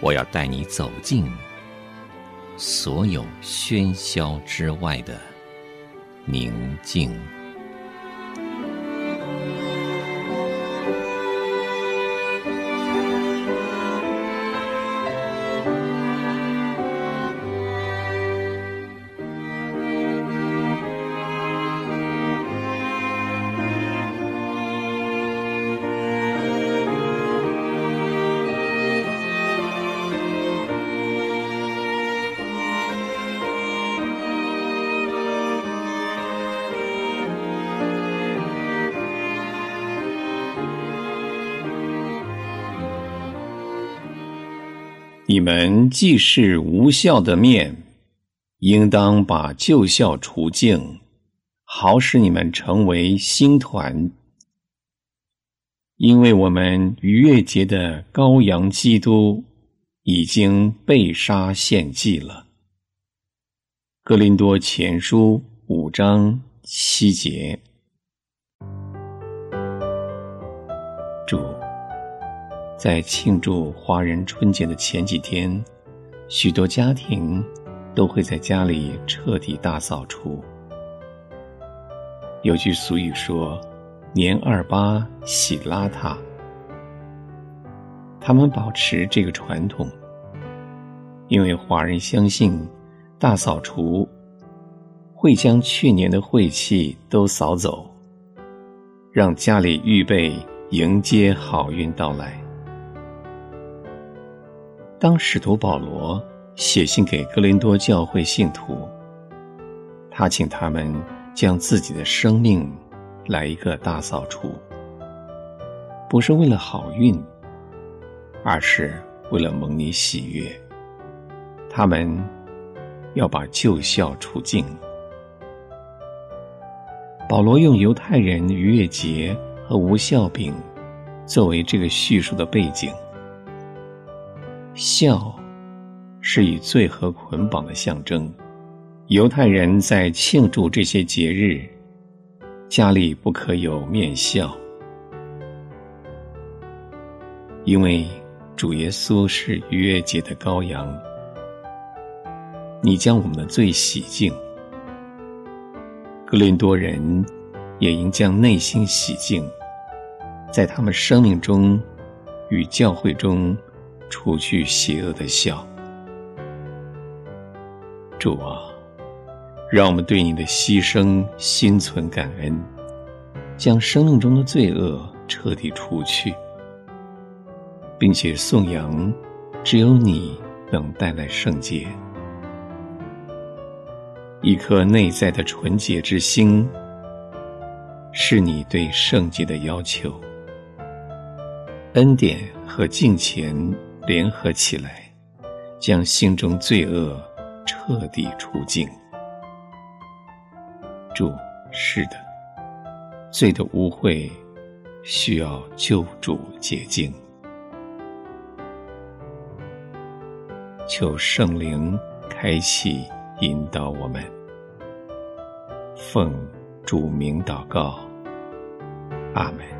我要带你走进所有喧嚣之外的宁静。你们既是无效的面，应当把旧酵除净，好使你们成为新团。因为我们逾越节的羔羊基督已经被杀献祭了。哥林多前书五章七节。在庆祝华人春节的前几天，许多家庭都会在家里彻底大扫除。有句俗语说：“年二八洗邋遢。”他们保持这个传统，因为华人相信大扫除会将去年的晦气都扫走，让家里预备迎接好运到来。当使徒保罗写信给哥林多教会信徒，他请他们将自己的生命来一个大扫除，不是为了好运，而是为了蒙你喜悦。他们要把旧酵除净。保罗用犹太人逾越节和无酵饼作为这个叙述的背景。笑是与罪和捆绑的象征。犹太人在庆祝这些节日，家里不可有面笑，因为主耶稣是逾越节的羔羊。你将我们的罪洗净。哥林多人也应将内心洗净，在他们生命中与教会中。除去邪恶的笑，主啊，让我们对你的牺牲心存感恩，将生命中的罪恶彻底除去，并且颂扬只有你能带来圣洁，一颗内在的纯洁之心，是你对圣洁的要求，恩典和敬虔。联合起来，将心中罪恶彻底除净。主，是的，罪的污秽需要救主洁净。求圣灵开启引导我们，奉主名祷告，阿门。